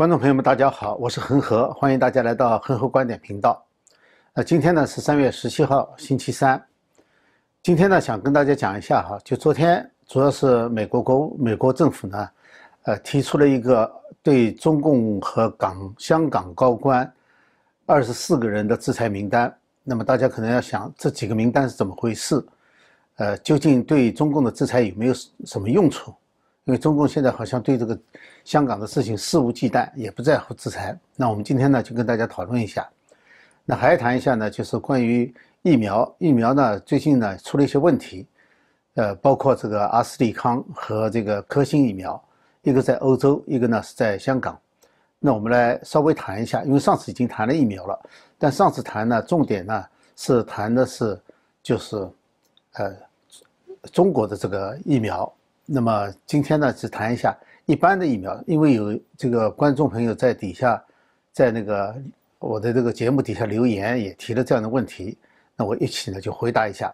观众朋友们，大家好，我是恒河，欢迎大家来到恒河观点频道。那今天呢是三月十七号，星期三。今天呢想跟大家讲一下哈，就昨天主要是美国国美国政府呢，呃提出了一个对中共和港香港高官二十四个人的制裁名单。那么大家可能要想，这几个名单是怎么回事？呃，究竟对中共的制裁有没有什么用处？因为中共现在好像对这个香港的事情肆无忌惮，也不在乎制裁。那我们今天呢，就跟大家讨论一下。那还谈一下呢，就是关于疫苗。疫苗呢，最近呢出了一些问题，呃，包括这个阿斯利康和这个科兴疫苗，一个在欧洲，一个呢是在香港。那我们来稍微谈一下，因为上次已经谈了疫苗了，但上次谈呢，重点呢是谈的是就是，呃，中国的这个疫苗。那么今天呢，只谈一下一般的疫苗，因为有这个观众朋友在底下，在那个我的这个节目底下留言，也提了这样的问题，那我一起呢就回答一下。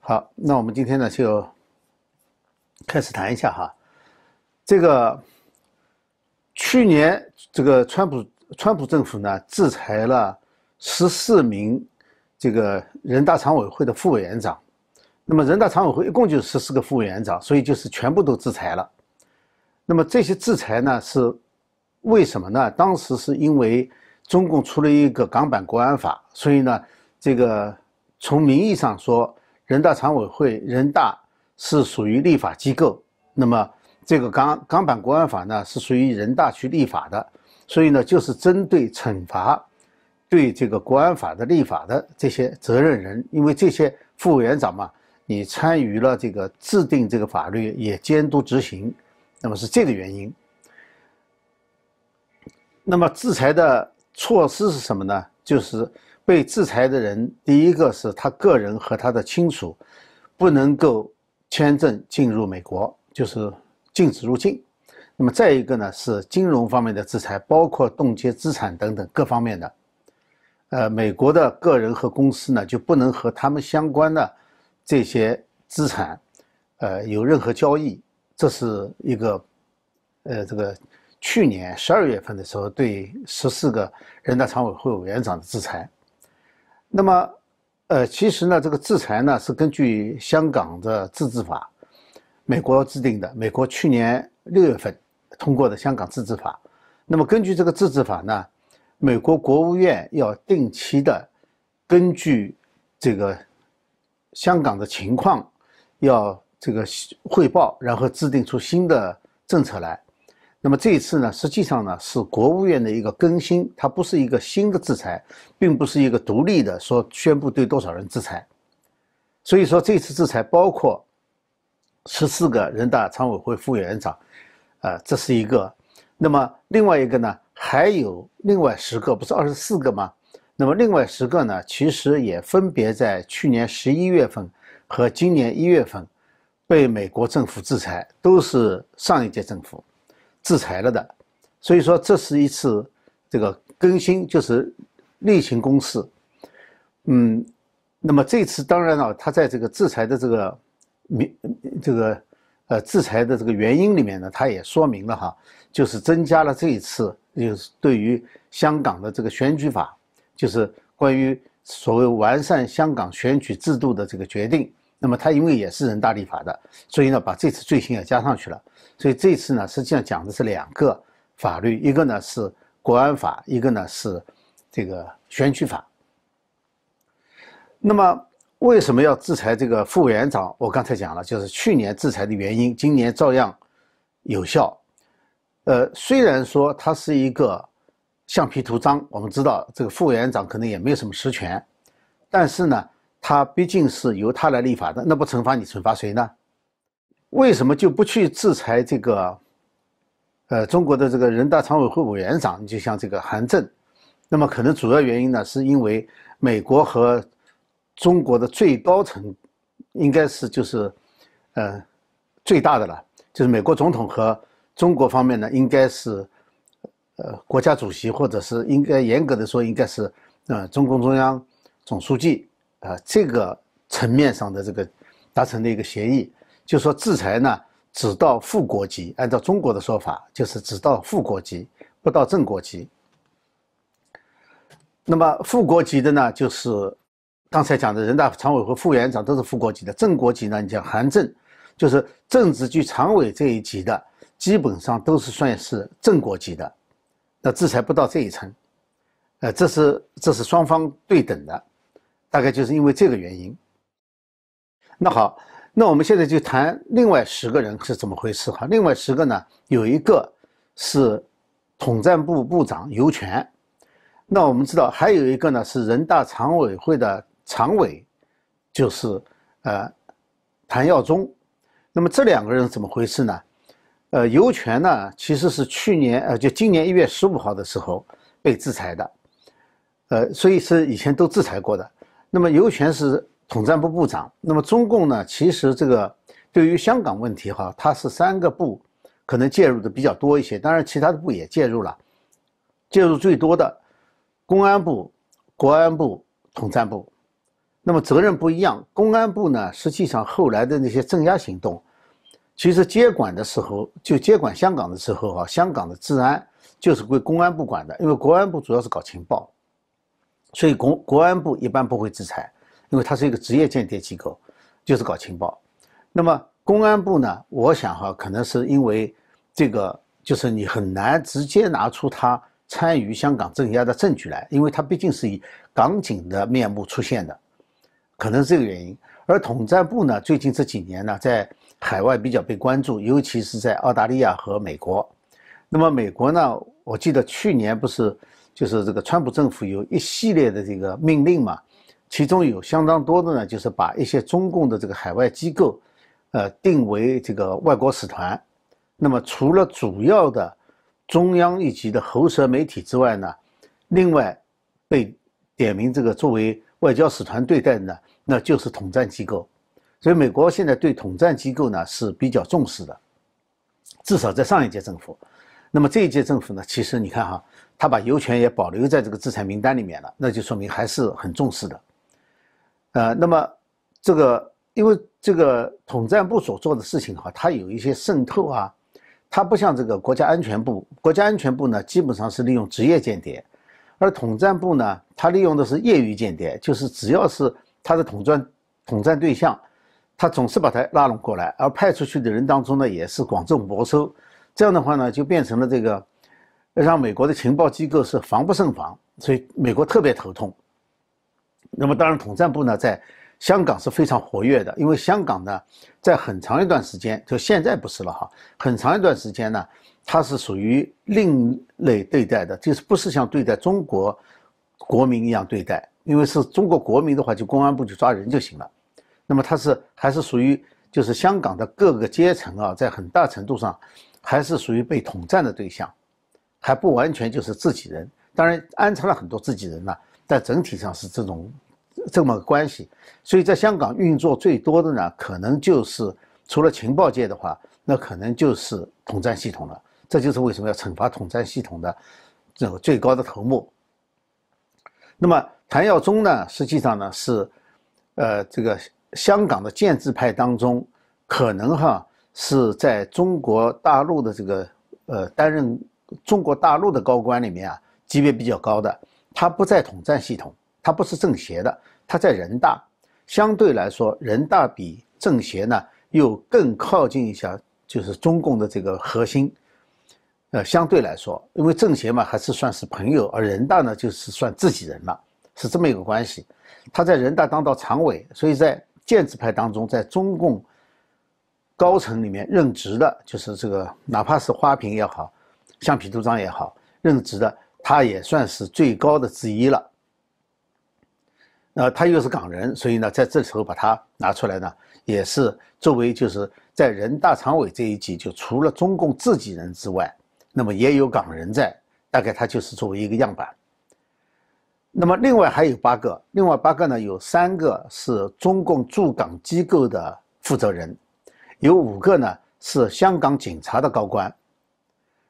好，那我们今天呢就开始谈一下哈，这个去年这个川普川普政府呢制裁了十四名这个人大常委会的副委员长。那么人大常委会一共就十四个副委员长，所以就是全部都制裁了。那么这些制裁呢是为什么呢？当时是因为中共出了一个港版国安法，所以呢，这个从名义上说，人大常委会、人大是属于立法机构，那么这个港港版国安法呢是属于人大去立法的，所以呢就是针对惩罚对这个国安法的立法的这些责任人，因为这些副委员长嘛。你参与了这个制定这个法律，也监督执行，那么是这个原因。那么制裁的措施是什么呢？就是被制裁的人，第一个是他个人和他的亲属不能够签证进入美国，就是禁止入境。那么再一个呢是金融方面的制裁，包括冻结资产等等各方面的。呃，美国的个人和公司呢就不能和他们相关的。这些资产，呃，有任何交易，这是一个，呃，这个去年十二月份的时候对十四个人大常委会委员长的制裁。那么，呃，其实呢，这个制裁呢是根据香港的自治法，美国制定的，美国去年六月份通过的香港自治法。那么根据这个自治法呢，美国国务院要定期的根据这个。香港的情况要这个汇报，然后制定出新的政策来。那么这一次呢，实际上呢是国务院的一个更新，它不是一个新的制裁，并不是一个独立的说宣布对多少人制裁。所以说这次制裁包括十四个人大常委会副委员长，啊，这是一个。那么另外一个呢，还有另外十个，不是二十四个吗？那么另外十个呢，其实也分别在去年十一月份和今年一月份被美国政府制裁，都是上一届政府制裁了的。所以说这是一次这个更新，就是例行公事。嗯，那么这次当然了，他在这个制裁的这个明这个呃制裁的这个原因里面呢，他也说明了哈，就是增加了这一次就是对于香港的这个选举法。就是关于所谓完善香港选举制度的这个决定，那么它因为也是人大立法的，所以呢把这次罪行也加上去了。所以这次呢实际上讲的是两个法律，一个呢是国安法，一个呢是这个选举法。那么为什么要制裁这个副委员长？我刚才讲了，就是去年制裁的原因，今年照样有效。呃，虽然说它是一个。橡皮图章，我们知道这个副委员长可能也没有什么实权，但是呢，他毕竟是由他来立法的，那不惩罚你，惩罚谁呢？为什么就不去制裁这个，呃，中国的这个人大常委会委员长？就像这个韩正，那么可能主要原因呢，是因为美国和中国的最高层应该是就是，呃，最大的了，就是美国总统和中国方面呢，应该是。呃，国家主席或者是应该严格的说，应该是呃中共中央总书记啊这个层面上的这个达成的一个协议，就说制裁呢只到副国级，按照中国的说法就是只到副国级，不到正国级。那么副国级的呢，就是刚才讲的人大常委会副委员长都是副国级的。正国级呢，你像韩正，就是政治局常委这一级的，基本上都是算是正国级的，那制裁不到这一层。呃，这是这是双方对等的，大概就是因为这个原因。那好，那我们现在就谈另外十个人是怎么回事哈。另外十个呢，有一个是统战部部长尤权，那我们知道还有一个呢是人大常委会的常委，就是呃谭耀宗。那么这两个人怎么回事呢？呃，尤权呢其实是去年呃就今年一月十五号的时候被制裁的。呃，所以是以前都制裁过的。那么尤权是统战部部长。那么中共呢，其实这个对于香港问题哈，它是三个部可能介入的比较多一些，当然其他的部也介入了。介入最多的公安部、国安部、统战部。那么责任不一样。公安部呢，实际上后来的那些镇压行动，其实接管的时候就接管香港的时候啊，香港的治安就是归公安部管的，因为国安部主要是搞情报。所以国国安部一般不会制裁，因为它是一个职业间谍机构，就是搞情报。那么公安部呢？我想哈，可能是因为这个，就是你很难直接拿出他参与香港镇压的证据来，因为他毕竟是以港警的面目出现的，可能是这个原因。而统战部呢，最近这几年呢，在海外比较被关注，尤其是在澳大利亚和美国。那么美国呢，我记得去年不是。就是这个川普政府有一系列的这个命令嘛，其中有相当多的呢，就是把一些中共的这个海外机构，呃，定为这个外国使团。那么除了主要的中央一级的喉舌媒体之外呢，另外被点名这个作为外交使团对待的呢，那就是统战机构。所以美国现在对统战机构呢是比较重视的，至少在上一届政府。那么这一届政府呢，其实你看哈。他把油权也保留在这个制裁名单里面了，那就说明还是很重视的。呃，那么这个因为这个统战部所做的事情哈，它有一些渗透啊，它不像这个国家安全部，国家安全部呢基本上是利用职业间谍，而统战部呢，它利用的是业余间谍，就是只要是他的统战统战对象，他总是把他拉拢过来，而派出去的人当中呢也是广种博收，这样的话呢就变成了这个。让美国的情报机构是防不胜防，所以美国特别头痛。那么，当然，统战部呢，在香港是非常活跃的，因为香港呢，在很长一段时间，就现在不是了哈，很长一段时间呢，它是属于另类对待的，就是不是像对待中国国民一样对待，因为是中国国民的话，就公安部就抓人就行了。那么，它是还是属于就是香港的各个阶层啊，在很大程度上还是属于被统战的对象。还不完全就是自己人，当然安插了很多自己人呢，但整体上是这种这么个关系。所以在香港运作最多的呢，可能就是除了情报界的话，那可能就是统战系统了。这就是为什么要惩罚统战系统的这个最高的头目。那么谭耀宗呢，实际上呢是，呃，这个香港的建制派当中，可能哈是在中国大陆的这个呃担任。中国大陆的高官里面啊，级别比较高的，他不在统战系统，他不是政协的，他在人大。相对来说，人大比政协呢又更靠近一下，就是中共的这个核心。呃，相对来说，因为政协嘛还是算是朋友，而人大呢就是算自己人了，是这么一个关系。他在人大当到常委，所以在建制派当中，在中共高层里面任职的，就是这个，哪怕是花瓶也好。橡皮图章也好，任职的他也算是最高的之一了。那他又是港人，所以呢，在这时候把他拿出来呢，也是作为就是在人大常委这一级，就除了中共自己人之外，那么也有港人在，大概他就是作为一个样板。那么另外还有八个，另外八个呢，有三个是中共驻港机构的负责人，有五个呢是香港警察的高官。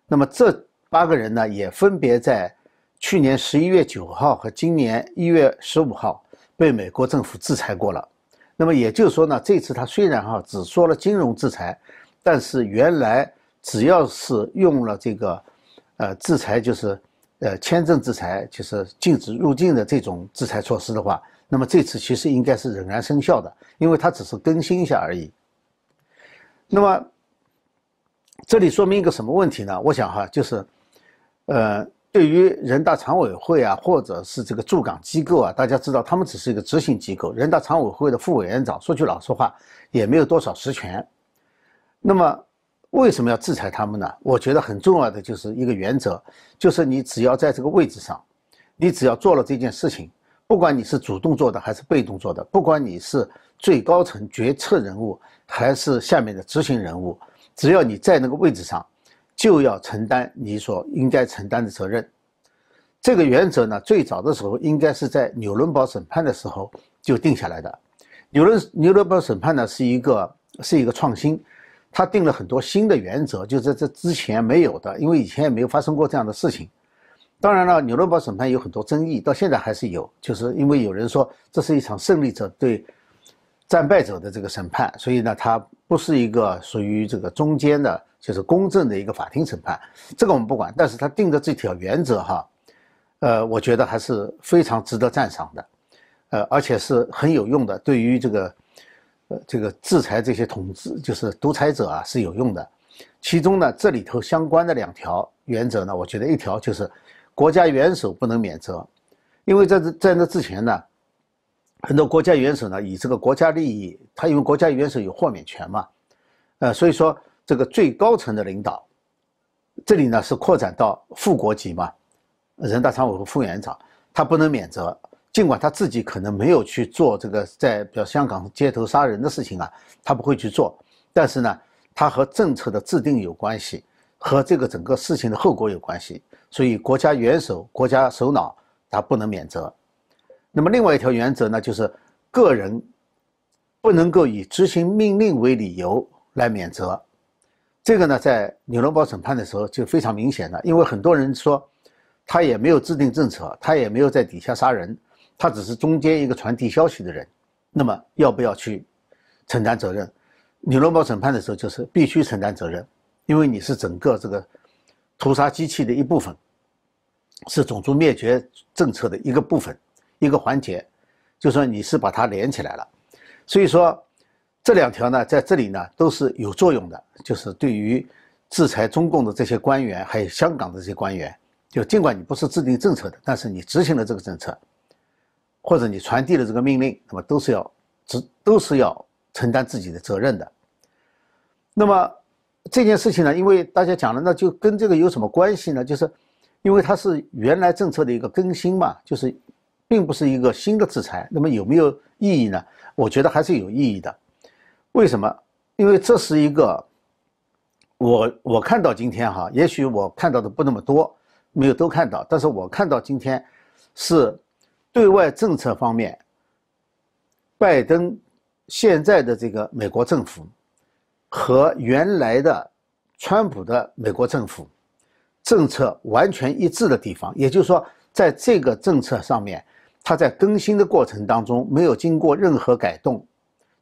那么这八个人呢，也分别在去年十一月九号和今年一月十五号被美国政府制裁过了。那么也就是说呢，这次他虽然哈只说了金融制裁，但是原来只要是用了这个呃，制裁就是呃签证制裁，就是禁止入境的这种制裁措施的话，那么这次其实应该是仍然生效的，因为它只是更新一下而已。那么这里说明一个什么问题呢？我想哈，就是呃。对于人大常委会啊，或者是这个驻港机构啊，大家知道，他们只是一个执行机构。人大常委会的副委员长，说句老实话，也没有多少实权。那么，为什么要制裁他们呢？我觉得很重要的就是一个原则，就是你只要在这个位置上，你只要做了这件事情，不管你是主动做的还是被动做的，不管你是最高层决策人物还是下面的执行人物，只要你在那个位置上。就要承担你所应该承担的责任，这个原则呢，最早的时候应该是在纽伦堡审判的时候就定下来的。纽伦纽伦堡审判呢是一个是一个创新，他定了很多新的原则，就在这之前没有的，因为以前也没有发生过这样的事情。当然了，纽伦堡审判有很多争议，到现在还是有，就是因为有人说这是一场胜利者对战败者的这个审判，所以呢，它不是一个属于这个中间的。就是公正的一个法庭审判，这个我们不管，但是他定的这条原则哈，呃，我觉得还是非常值得赞赏的，呃，而且是很有用的，对于这个，呃，这个制裁这些统治就是独裁者啊是有用的。其中呢，这里头相关的两条原则呢，我觉得一条就是国家元首不能免责，因为在这在那之前呢，很多国家元首呢以这个国家利益，他因为国家元首有豁免权嘛，呃，所以说。这个最高层的领导，这里呢是扩展到副国级嘛，人大常委会副委员长，他不能免责，尽管他自己可能没有去做这个在比如香港街头杀人的事情啊，他不会去做，但是呢，他和政策的制定有关系，和这个整个事情的后果有关系，所以国家元首、国家首脑他不能免责。那么另外一条原则呢，就是个人不能够以执行命令为理由来免责。这个呢，在纽伦堡审判的时候就非常明显了，因为很多人说，他也没有制定政策，他也没有在底下杀人，他只是中间一个传递消息的人，那么要不要去承担责任？纽伦堡审判的时候就是必须承担责任，因为你是整个这个屠杀机器的一部分，是种族灭绝政策的一个部分，一个环节，就说你是把它连起来了，所以说。这两条呢，在这里呢都是有作用的，就是对于制裁中共的这些官员，还有香港的这些官员，就尽管你不是制定政策的，但是你执行了这个政策，或者你传递了这个命令，那么都是要执，都是要承担自己的责任的。那么这件事情呢，因为大家讲了，那就跟这个有什么关系呢？就是因为它是原来政策的一个更新嘛，就是并不是一个新的制裁。那么有没有意义呢？我觉得还是有意义的。为什么？因为这是一个，我我看到今天哈，也许我看到的不那么多，没有都看到，但是我看到今天是对外政策方面，拜登现在的这个美国政府和原来的川普的美国政府政策完全一致的地方，也就是说，在这个政策上面，它在更新的过程当中没有经过任何改动。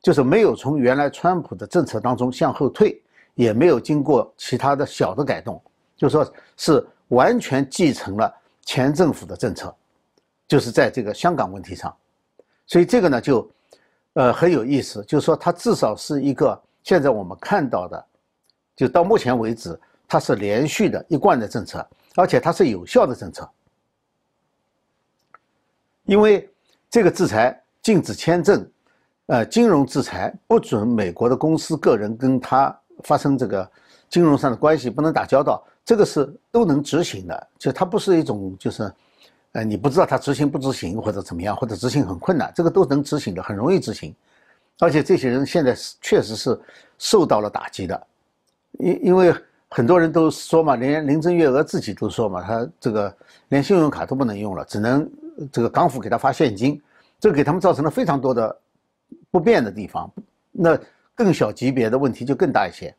就是没有从原来川普的政策当中向后退，也没有经过其他的小的改动，就说是完全继承了前政府的政策，就是在这个香港问题上，所以这个呢就，呃很有意思，就是说它至少是一个现在我们看到的，就到目前为止它是连续的一贯的政策，而且它是有效的政策，因为这个制裁禁止签证。呃，金融制裁不准美国的公司、个人跟他发生这个金融上的关系，不能打交道，这个是都能执行的。就它不是一种，就是，呃，你不知道它执行不执行或者怎么样，或者执行很困难，这个都能执行的，很容易执行。而且这些人现在确实是受到了打击的，因因为很多人都说嘛，连林郑月娥自己都说嘛，他这个连信用卡都不能用了，只能这个港府给他发现金，这给他们造成了非常多的。不便的地方，那更小级别的问题就更大一些。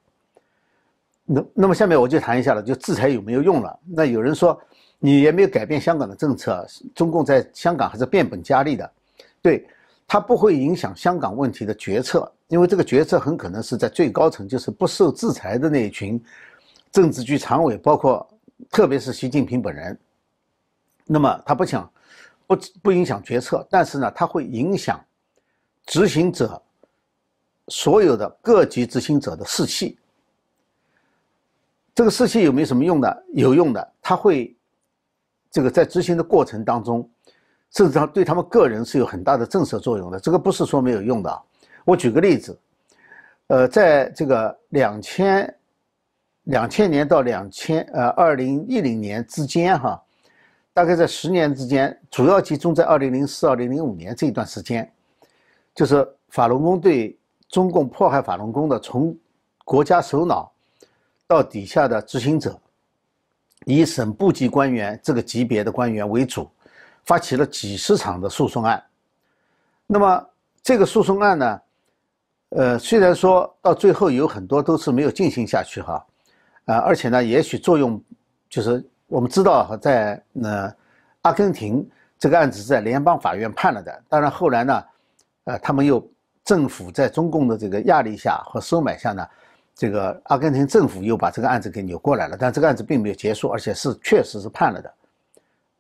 那那么下面我就谈一下了，就制裁有没有用了？那有人说你也没有改变香港的政策，中共在香港还是变本加厉的。对，它不会影响香港问题的决策，因为这个决策很可能是在最高层，就是不受制裁的那一群政治局常委，包括特别是习近平本人。那么他不想不不影响决策，但是呢，他会影响执行者所有的各级执行者的士气。这个士气有没有什么用的？有用的，他会这个在执行的过程当中，甚至上对他们个人是有很大的震慑作用的。这个不是说没有用的。我举个例子，呃，在这个两千两千年到两千呃二零一零年之间哈，大概在十年之间，主要集中在二零零四二零零五年这一段时间，就是法轮功对中共迫害法轮功的从国家首脑。到底下的执行者，以省部级官员这个级别的官员为主，发起了几十场的诉讼案。那么这个诉讼案呢，呃，虽然说到最后有很多都是没有进行下去哈，啊，而且呢，也许作用就是我们知道在呃阿根廷这个案子在联邦法院判了的，当然后来呢，呃，他们又政府在中共的这个压力下和收买下呢。这个阿根廷政府又把这个案子给扭过来了，但这个案子并没有结束，而且是确实是判了的，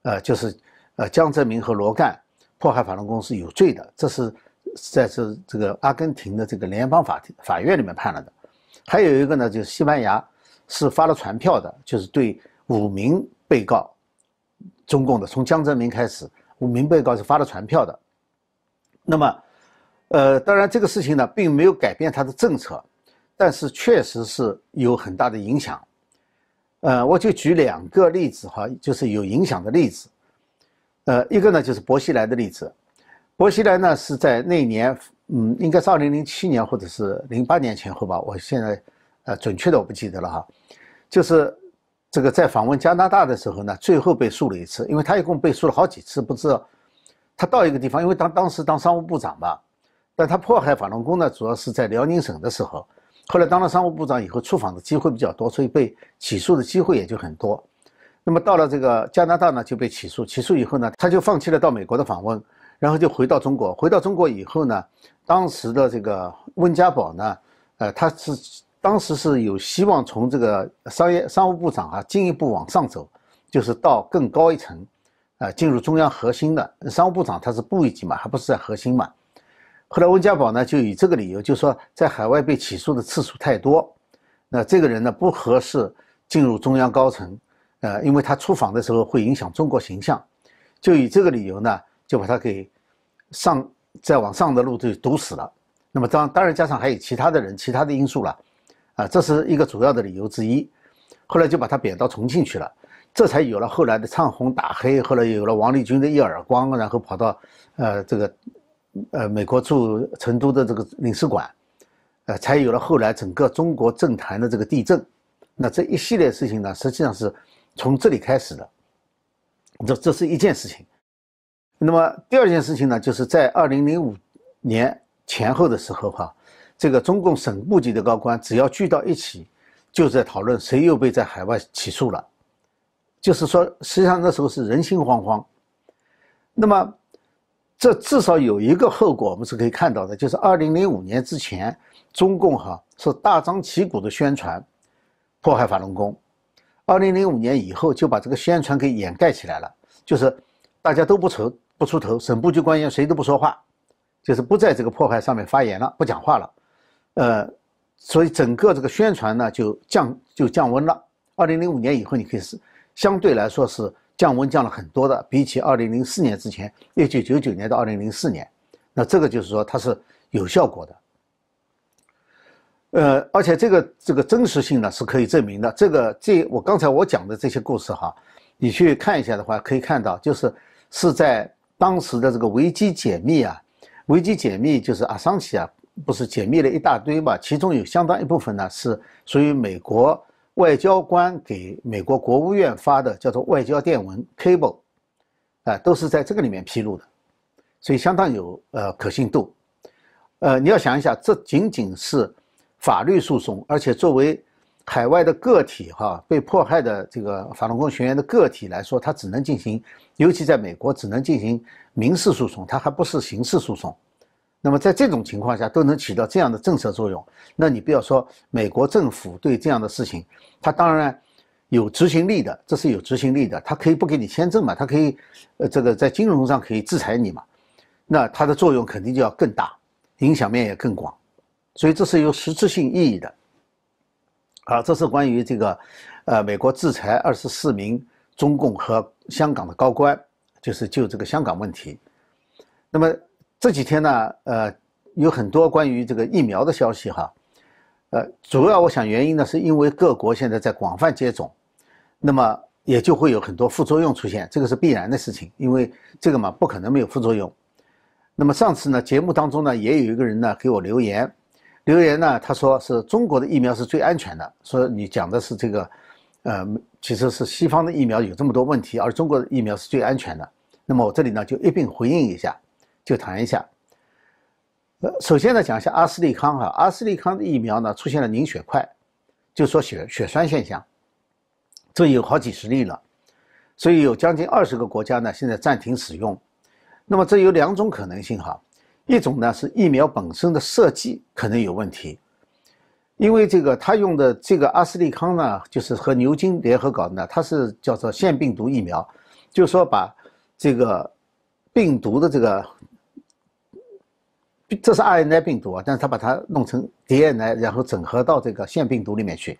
呃，就是呃江泽民和罗干迫害法轮功是有罪的，这是在这这个阿根廷的这个联邦法庭法院里面判了的。还有一个呢，就是西班牙是发了传票的，就是对五名被告，中共的从江泽民开始，五名被告是发了传票的。那么，呃，当然这个事情呢，并没有改变他的政策。但是确实是有很大的影响，呃，我就举两个例子哈，就是有影响的例子，呃，一个呢就是薄熙来的例子，薄熙来呢是在那年，嗯，应该是二零零七年或者是零八年前后吧，我现在呃准确的我不记得了哈，就是这个在访问加拿大的时候呢，最后被诉了一次，因为他一共被诉了好几次，不知道他到一个地方，因为当当时当商务部长嘛，但他迫害法轮功呢，主要是在辽宁省的时候。后来当了商务部长以后，出访的机会比较多，所以被起诉的机会也就很多。那么到了这个加拿大呢，就被起诉。起诉以后呢，他就放弃了到美国的访问，然后就回到中国。回到中国以后呢，当时的这个温家宝呢，呃，他是当时是有希望从这个商业商务部长啊进一步往上走，就是到更高一层，啊，进入中央核心的商务部长，他是部一级嘛，还不是在核心嘛。后来温家宝呢，就以这个理由，就说在海外被起诉的次数太多，那这个人呢不合适进入中央高层，呃，因为他出访的时候会影响中国形象，就以这个理由呢，就把他给上再往上的路就堵死了。那么当当然加上还有其他的人、其他的因素了，啊，这是一个主要的理由之一。后来就把他贬到重庆去了，这才有了后来的唱红打黑，后来有了王立军的一耳光，然后跑到呃这个。呃，美国驻成都的这个领事馆，呃，才有了后来整个中国政坛的这个地震。那这一系列事情呢，实际上是从这里开始的。这这是一件事情。那么第二件事情呢，就是在二零零五年前后的时候，哈，这个中共省部级的高官只要聚到一起，就在讨论谁又被在海外起诉了。就是说，实际上那时候是人心惶惶。那么。这至少有一个后果，我们是可以看到的，就是二零零五年之前，中共哈是大张旗鼓的宣传迫害法轮功，二零零五年以后就把这个宣传给掩盖起来了，就是大家都不出不出头，省部级官员谁都不说话，就是不在这个迫害上面发言了，不讲话了，呃，所以整个这个宣传呢就降就降温了。二零零五年以后，你可以是相对来说是。降温降了很多的，比起二零零四年之前，一九九九年到二零零四年，那这个就是说它是有效果的。呃，而且这个这个真实性呢是可以证明的。这个这我刚才我讲的这些故事哈，你去看一下的话，可以看到就是是在当时的这个维基解密啊，维基解密就是阿桑奇啊，不是解密了一大堆嘛，其中有相当一部分呢是属于美国。外交官给美国国务院发的叫做外交电文 cable，啊，都是在这个里面披露的，所以相当有呃可信度。呃，你要想一下，这仅仅是法律诉讼，而且作为海外的个体哈，被迫害的这个法轮功学员的个体来说，他只能进行，尤其在美国只能进行民事诉讼，他还不是刑事诉讼。那么在这种情况下都能起到这样的震慑作用，那你不要说美国政府对这样的事情，他当然有执行力的，这是有执行力的，它可以不给你签证嘛，它可以，呃，这个在金融上可以制裁你嘛，那它的作用肯定就要更大，影响面也更广，所以这是有实质性意义的。好，这是关于这个，呃，美国制裁二十四名中共和香港的高官，就是就这个香港问题。那么这几天呢，呃，有很多关于这个疫苗的消息哈，呃，主要我想原因呢，是因为各国现在在广泛接种。那么也就会有很多副作用出现，这个是必然的事情，因为这个嘛不可能没有副作用。那么上次呢节目当中呢也有一个人呢给我留言，留言呢他说是中国的疫苗是最安全的，说你讲的是这个，呃其实是西方的疫苗有这么多问题，而中国的疫苗是最安全的。那么我这里呢就一并回应一下，就谈一下。呃，首先呢讲一下阿斯利康哈，阿斯利康的疫苗呢出现了凝血块，就说血血栓现象。这有好几十例了，所以有将近二十个国家呢，现在暂停使用。那么这有两种可能性哈，一种呢是疫苗本身的设计可能有问题，因为这个他用的这个阿斯利康呢，就是和牛津联合搞的，呢，它是叫做腺病毒疫苗，就是说把这个病毒的这个，这是 RNA 病毒啊，但是他把它弄成 DNA，然后整合到这个腺病毒里面去。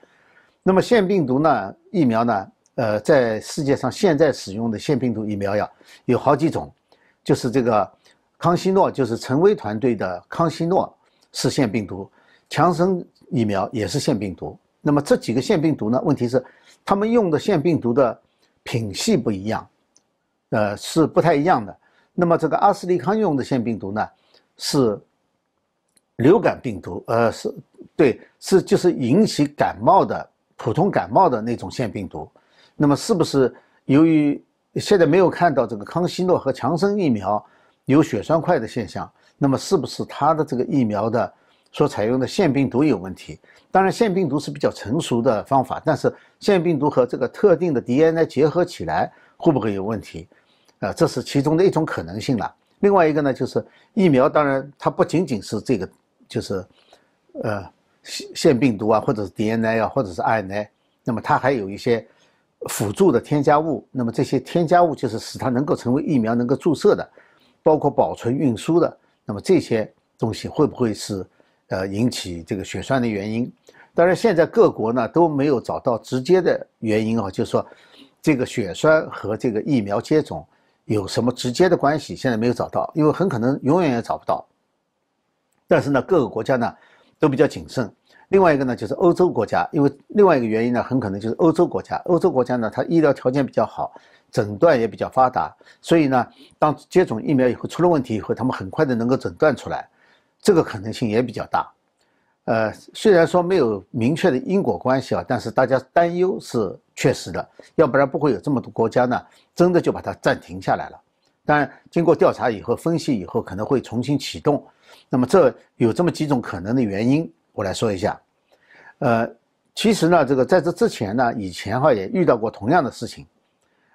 那么腺病毒呢？疫苗呢？呃，在世界上现在使用的腺病毒疫苗呀，有好几种，就是这个康希诺，就是陈薇团队的康希诺是腺病毒，强生疫苗也是腺病毒。那么这几个腺病毒呢？问题是他们用的腺病毒的品系不一样，呃，是不太一样的。那么这个阿斯利康用的腺病毒呢，是流感病毒，呃，是对，是就是引起感冒的。普通感冒的那种腺病毒，那么是不是由于现在没有看到这个康希诺和强生疫苗有血栓块的现象？那么是不是它的这个疫苗的所采用的腺病毒有问题？当然，腺病毒是比较成熟的方法，但是腺病毒和这个特定的 DNA 结合起来会不会有问题？啊，这是其中的一种可能性了。另外一个呢，就是疫苗，当然它不仅仅是这个，就是呃。腺腺病毒啊，或者是 DNA 啊，或者是 RNA，那么它还有一些辅助的添加物。那么这些添加物就是使它能够成为疫苗能够注射的，包括保存运输的。那么这些东西会不会是呃引起这个血栓的原因？当然，现在各国呢都没有找到直接的原因啊，就是说这个血栓和这个疫苗接种有什么直接的关系？现在没有找到，因为很可能永远也找不到。但是呢，各个国家呢。都比较谨慎。另外一个呢，就是欧洲国家，因为另外一个原因呢，很可能就是欧洲国家。欧洲国家呢，它医疗条件比较好，诊断也比较发达，所以呢，当接种疫苗以后出了问题以后，他们很快的能够诊断出来，这个可能性也比较大。呃，虽然说没有明确的因果关系啊，但是大家担忧是确实的，要不然不会有这么多国家呢，真的就把它暂停下来了。当然，经过调查以后、分析以后，可能会重新启动。那么这有这么几种可能的原因，我来说一下。呃，其实呢，这个在这之前呢，以前哈也遇到过同样的事情。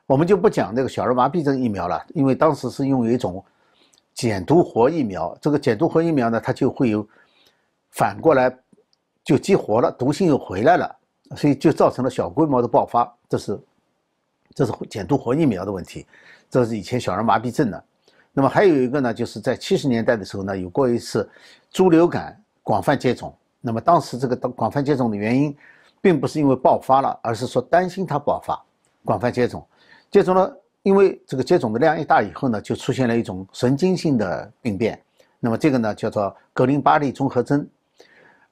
我们就不讲这个小儿麻痹症疫苗了，因为当时是用一种减毒活疫苗，这个减毒活疫苗呢，它就会有反过来就激活了，毒性又回来了，所以就造成了小规模的爆发。这是这是减毒活疫苗的问题，这是以前小儿麻痹症的。那么还有一个呢，就是在七十年代的时候呢，有过一次猪流感广泛接种。那么当时这个广泛接种的原因，并不是因为爆发了，而是说担心它爆发，广泛接种。接种了，因为这个接种的量一大以后呢，就出现了一种神经性的病变。那么这个呢，叫做格林巴利综合征。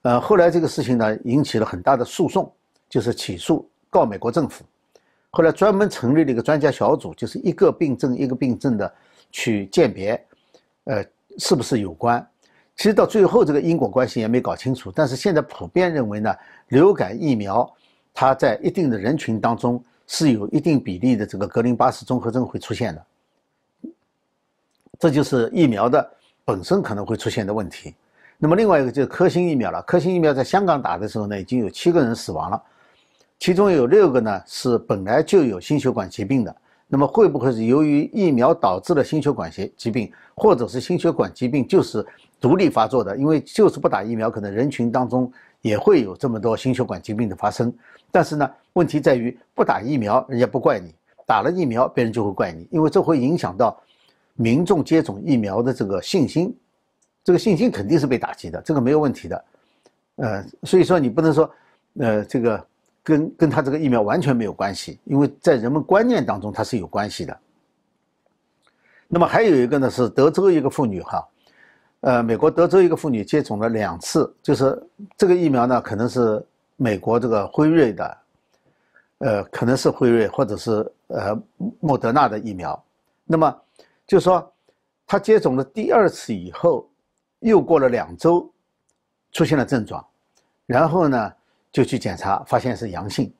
呃，后来这个事情呢，引起了很大的诉讼，就是起诉告美国政府。后来专门成立了一个专家小组，就是一个病症一个病症的。去鉴别，呃，是不是有关？其实到最后这个因果关系也没搞清楚。但是现在普遍认为呢，流感疫苗它在一定的人群当中是有一定比例的这个格林巴氏综合征会出现的。这就是疫苗的本身可能会出现的问题。那么另外一个就是科兴疫苗了。科兴疫苗在香港打的时候呢，已经有七个人死亡了，其中有六个呢是本来就有心血管疾病的。那么会不会是由于疫苗导致了心血管疾疾病，或者是心血管疾病就是独立发作的？因为就是不打疫苗，可能人群当中也会有这么多心血管疾病的发生。但是呢，问题在于不打疫苗，人家不怪你；打了疫苗，别人就会怪你，因为这会影响到民众接种疫苗的这个信心，这个信心肯定是被打击的，这个没有问题的。呃，所以说你不能说，呃，这个跟跟他这个疫苗完全没有关系，因为在人们观念当中它是有关系的。那么还有一个呢，是德州一个妇女哈，呃，美国德州一个妇女接种了两次，就是这个疫苗呢，可能是美国这个辉瑞的，呃，可能是辉瑞或者是呃莫德纳的疫苗。那么就说她接种了第二次以后，又过了两周。出现了症状，然后呢就去检查，发现是阳性，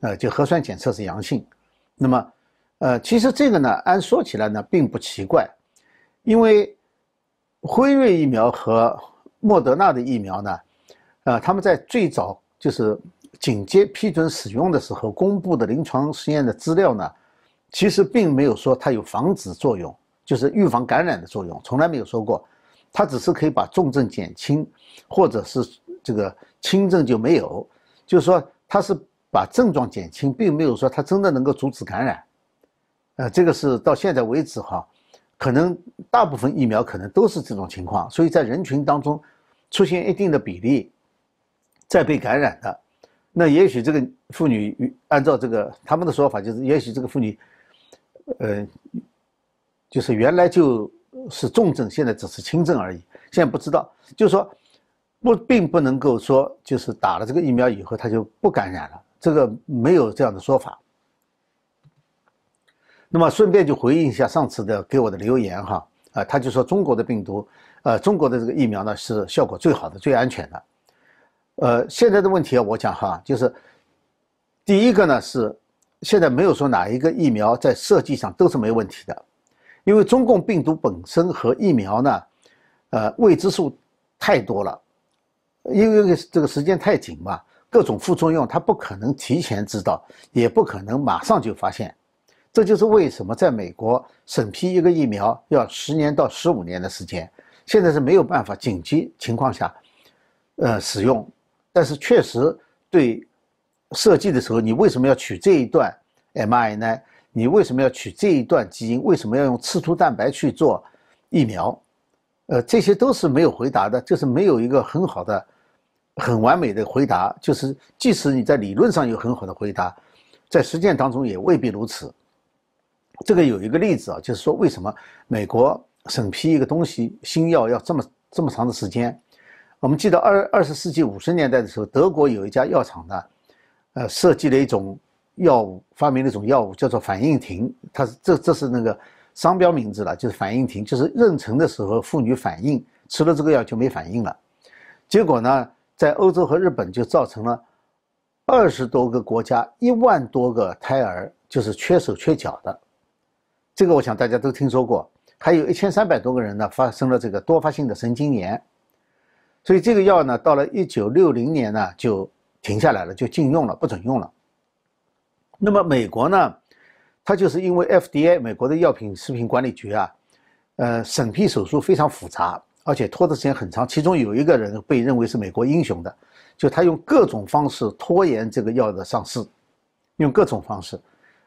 呃，就核酸检测是阳性。那么，呃，其实这个呢，按说起来呢并不奇怪，因为辉瑞疫苗和莫德纳的疫苗呢，呃，他们在最早就是紧接批准使用的时候公布的临床实验的资料呢，其实并没有说它有防止作用，就是预防感染的作用，从来没有说过。它只是可以把重症减轻，或者是这个轻症就没有，就是说它是把症状减轻，并没有说它真的能够阻止感染。呃，这个是到现在为止哈，可能大部分疫苗可能都是这种情况，所以在人群当中出现一定的比例在被感染的，那也许这个妇女按照这个他们的说法，就是也许这个妇女，呃，就是原来就。是重症，现在只是轻症而已。现在不知道，就是说，不并不能够说，就是打了这个疫苗以后他就不感染了，这个没有这样的说法。那么顺便就回应一下上次的给我的留言哈，啊，他就说中国的病毒，呃，中国的这个疫苗呢是效果最好的、最安全的。呃，现在的问题啊，我讲哈，就是第一个呢是现在没有说哪一个疫苗在设计上都是没问题的。因为中共病毒本身和疫苗呢，呃，未知数太多了，因为这个时间太紧嘛，各种副作用它不可能提前知道，也不可能马上就发现，这就是为什么在美国审批一个疫苗要十年到十五年的时间，现在是没有办法紧急情况下，呃，使用，但是确实对设计的时候，你为什么要取这一段 mi 呢你为什么要取这一段基因？为什么要用刺突蛋白去做疫苗？呃，这些都是没有回答的，就是没有一个很好的、很完美的回答。就是即使你在理论上有很好的回答，在实践当中也未必如此。这个有一个例子啊，就是说为什么美国审批一个东西新药要这么这么长的时间？我们记得二二十世纪五十年代的时候，德国有一家药厂呢，呃，设计了一种。药物发明了一种药物，叫做反应停。它是这这是那个商标名字了，就是反应停，就是妊娠的时候妇女反应吃了这个药就没反应了。结果呢，在欧洲和日本就造成了二十多个国家一万多个胎儿就是缺手缺脚的。这个我想大家都听说过。还有一千三百多个人呢发生了这个多发性的神经炎。所以这个药呢，到了一九六零年呢就停下来了，就禁用了，不准用了。那么美国呢，它就是因为 FDA 美国的药品食品管理局啊，呃，审批手术非常复杂，而且拖的时间很长。其中有一个人被认为是美国英雄的，就他用各种方式拖延这个药的上市，用各种方式，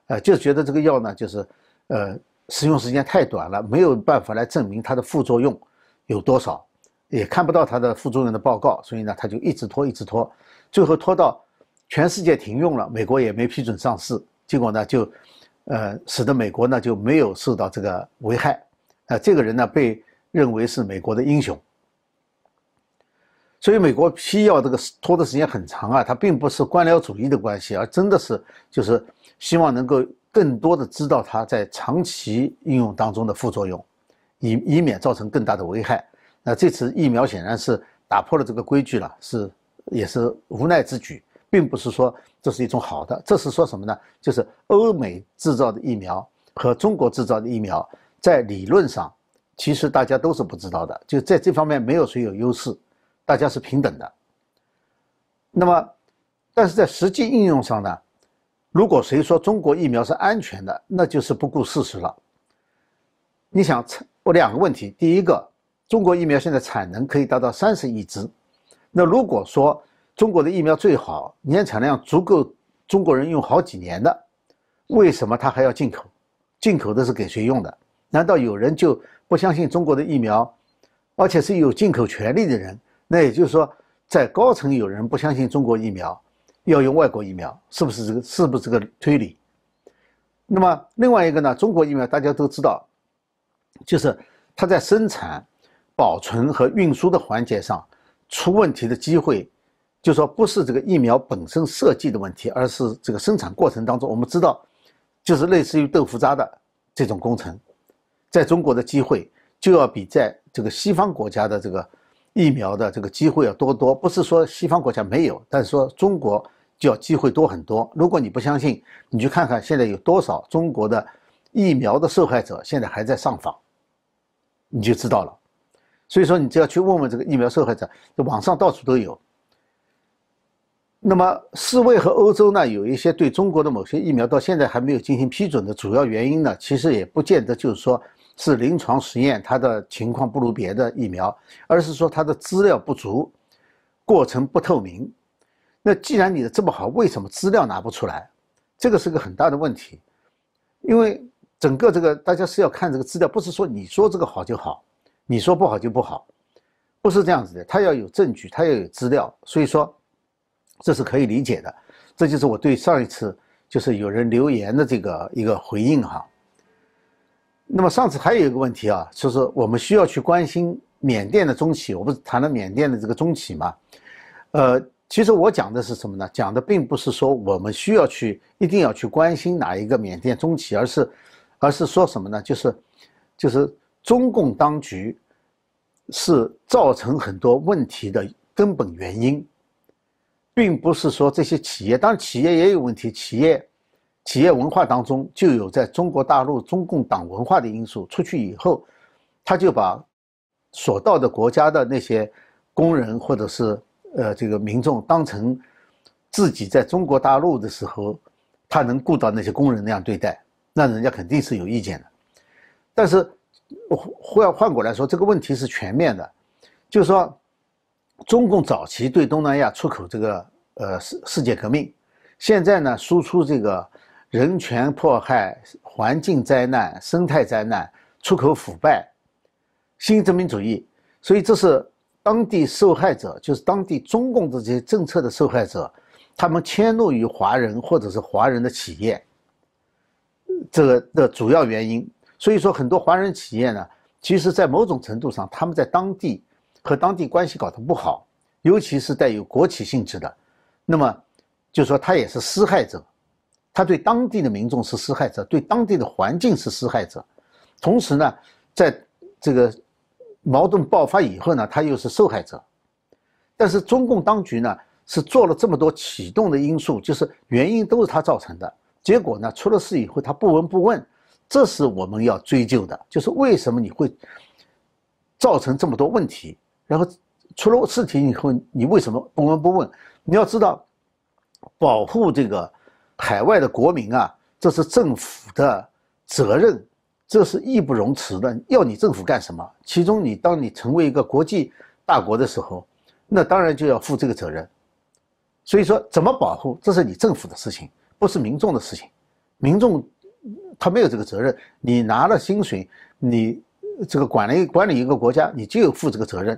呃，就觉得这个药呢，就是呃，使用时间太短了，没有办法来证明它的副作用有多少，也看不到它的副作用的报告，所以呢，他就一直拖，一直拖，最后拖到。全世界停用了，美国也没批准上市，结果呢就，呃，使得美国呢就没有受到这个危害，啊，这个人呢被认为是美国的英雄。所以美国批药这个拖的时间很长啊，它并不是官僚主义的关系，而真的是就是希望能够更多的知道它在长期应用当中的副作用，以以免造成更大的危害。那这次疫苗显然是打破了这个规矩了，是也是无奈之举。并不是说这是一种好的，这是说什么呢？就是欧美制造的疫苗和中国制造的疫苗，在理论上，其实大家都是不知道的，就在这方面没有谁有优势，大家是平等的。那么，但是在实际应用上呢，如果谁说中国疫苗是安全的，那就是不顾事实了。你想，我两个问题，第一个，中国疫苗现在产能可以达到三十亿支，那如果说中国的疫苗最好，年产量足够中国人用好几年的，为什么他还要进口？进口的是给谁用的？难道有人就不相信中国的疫苗，而且是有进口权利的人？那也就是说，在高层有人不相信中国疫苗，要用外国疫苗，是不是这个？是不是这个推理？那么另外一个呢？中国疫苗大家都知道，就是它在生产、保存和运输的环节上出问题的机会，就说不是这个疫苗本身设计的问题，而是这个生产过程当中，我们知道，就是类似于豆腐渣的这种工程，在中国的机会就要比在这个西方国家的这个疫苗的这个机会要多多。不是说西方国家没有，但是说中国。就要机会多很多。如果你不相信，你去看看现在有多少中国的疫苗的受害者现在还在上访，你就知道了。所以说，你只要去问问这个疫苗受害者，网上到处都有。那么，世卫和欧洲呢，有一些对中国的某些疫苗到现在还没有进行批准的主要原因呢，其实也不见得就是说是临床实验它的情况不如别的疫苗，而是说它的资料不足，过程不透明。那既然你的这么好，为什么资料拿不出来？这个是个很大的问题，因为整个这个大家是要看这个资料，不是说你说这个好就好，你说不好就不好，不是这样子的。他要有证据，他要有资料，所以说这是可以理解的。这就是我对上一次就是有人留言的这个一个回应哈。那么上次还有一个问题啊，就是我们需要去关心缅甸的中企，我不是谈了缅甸的这个中企嘛，呃。其实我讲的是什么呢？讲的并不是说我们需要去一定要去关心哪一个缅甸中企，而是，而是说什么呢？就是，就是中共当局是造成很多问题的根本原因，并不是说这些企业，当然企业也有问题，企业企业文化当中就有在中国大陆中共党文化的因素，出去以后，他就把所到的国家的那些工人或者是。呃，这个民众当成自己在中国大陆的时候，他能顾到那些工人那样对待，那人家肯定是有意见的。但是换换过来说，这个问题是全面的，就是说，中共早期对东南亚出口这个呃世世界革命，现在呢输出这个人权迫害、环境灾难、生态灾难、出口腐败、新殖民主义，所以这是。当地受害者就是当地中共的这些政策的受害者，他们迁怒于华人或者是华人的企业，这个的主要原因。所以说，很多华人企业呢，其实在某种程度上，他们在当地和当地关系搞得不好，尤其是带有国企性质的，那么就说他也是施害者，他对当地的民众是施害者，对当地的环境是施害者，同时呢，在这个。矛盾爆发以后呢，他又是受害者，但是中共当局呢是做了这么多启动的因素，就是原因都是他造成的。结果呢，出了事以后他不闻不问，这是我们要追究的，就是为什么你会造成这么多问题？然后出了事情以后，你为什么不闻不问？你要知道，保护这个海外的国民啊，这是政府的责任。这是义不容辞的，要你政府干什么？其中，你当你成为一个国际大国的时候，那当然就要负这个责任。所以说，怎么保护，这是你政府的事情，不是民众的事情。民众他没有这个责任。你拿了薪水，你这个管理管理一个国家，你就有负这个责任。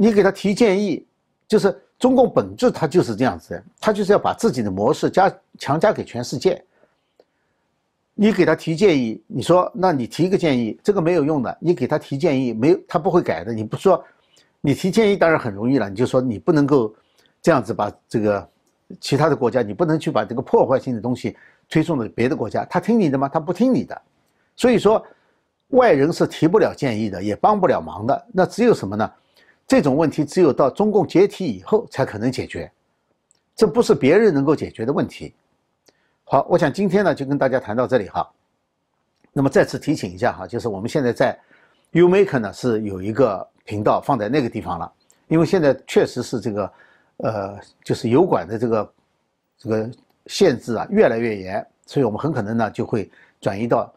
你给他提建议，就是中共本质它就是这样子的，他就是要把自己的模式加强加给全世界。你给他提建议，你说，那你提一个建议，这个没有用的。你给他提建议，没有他不会改的。你不说，你提建议当然很容易了。你就说你不能够这样子把这个其他的国家，你不能去把这个破坏性的东西推送到别的国家。他听你的吗？他不听你的。所以说，外人是提不了建议的，也帮不了忙的。那只有什么呢？这种问题只有到中共解体以后才可能解决，这不是别人能够解决的问题。好，我想今天呢就跟大家谈到这里哈。那么再次提醒一下哈，就是我们现在在 Umake 呢是有一个频道放在那个地方了，因为现在确实是这个呃，就是油管的这个这个限制啊越来越严，所以我们很可能呢就会转移到，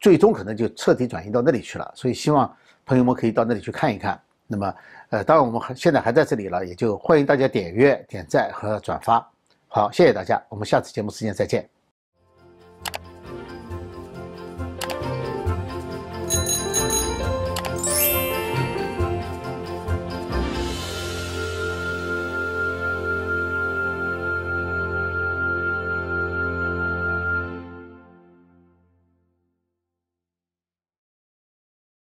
最终可能就彻底转移到那里去了。所以希望朋友们可以到那里去看一看。那么，呃，当然我们还现在还在这里了，也就欢迎大家点阅、点赞和转发。好，谢谢大家，我们下次节目时间再见。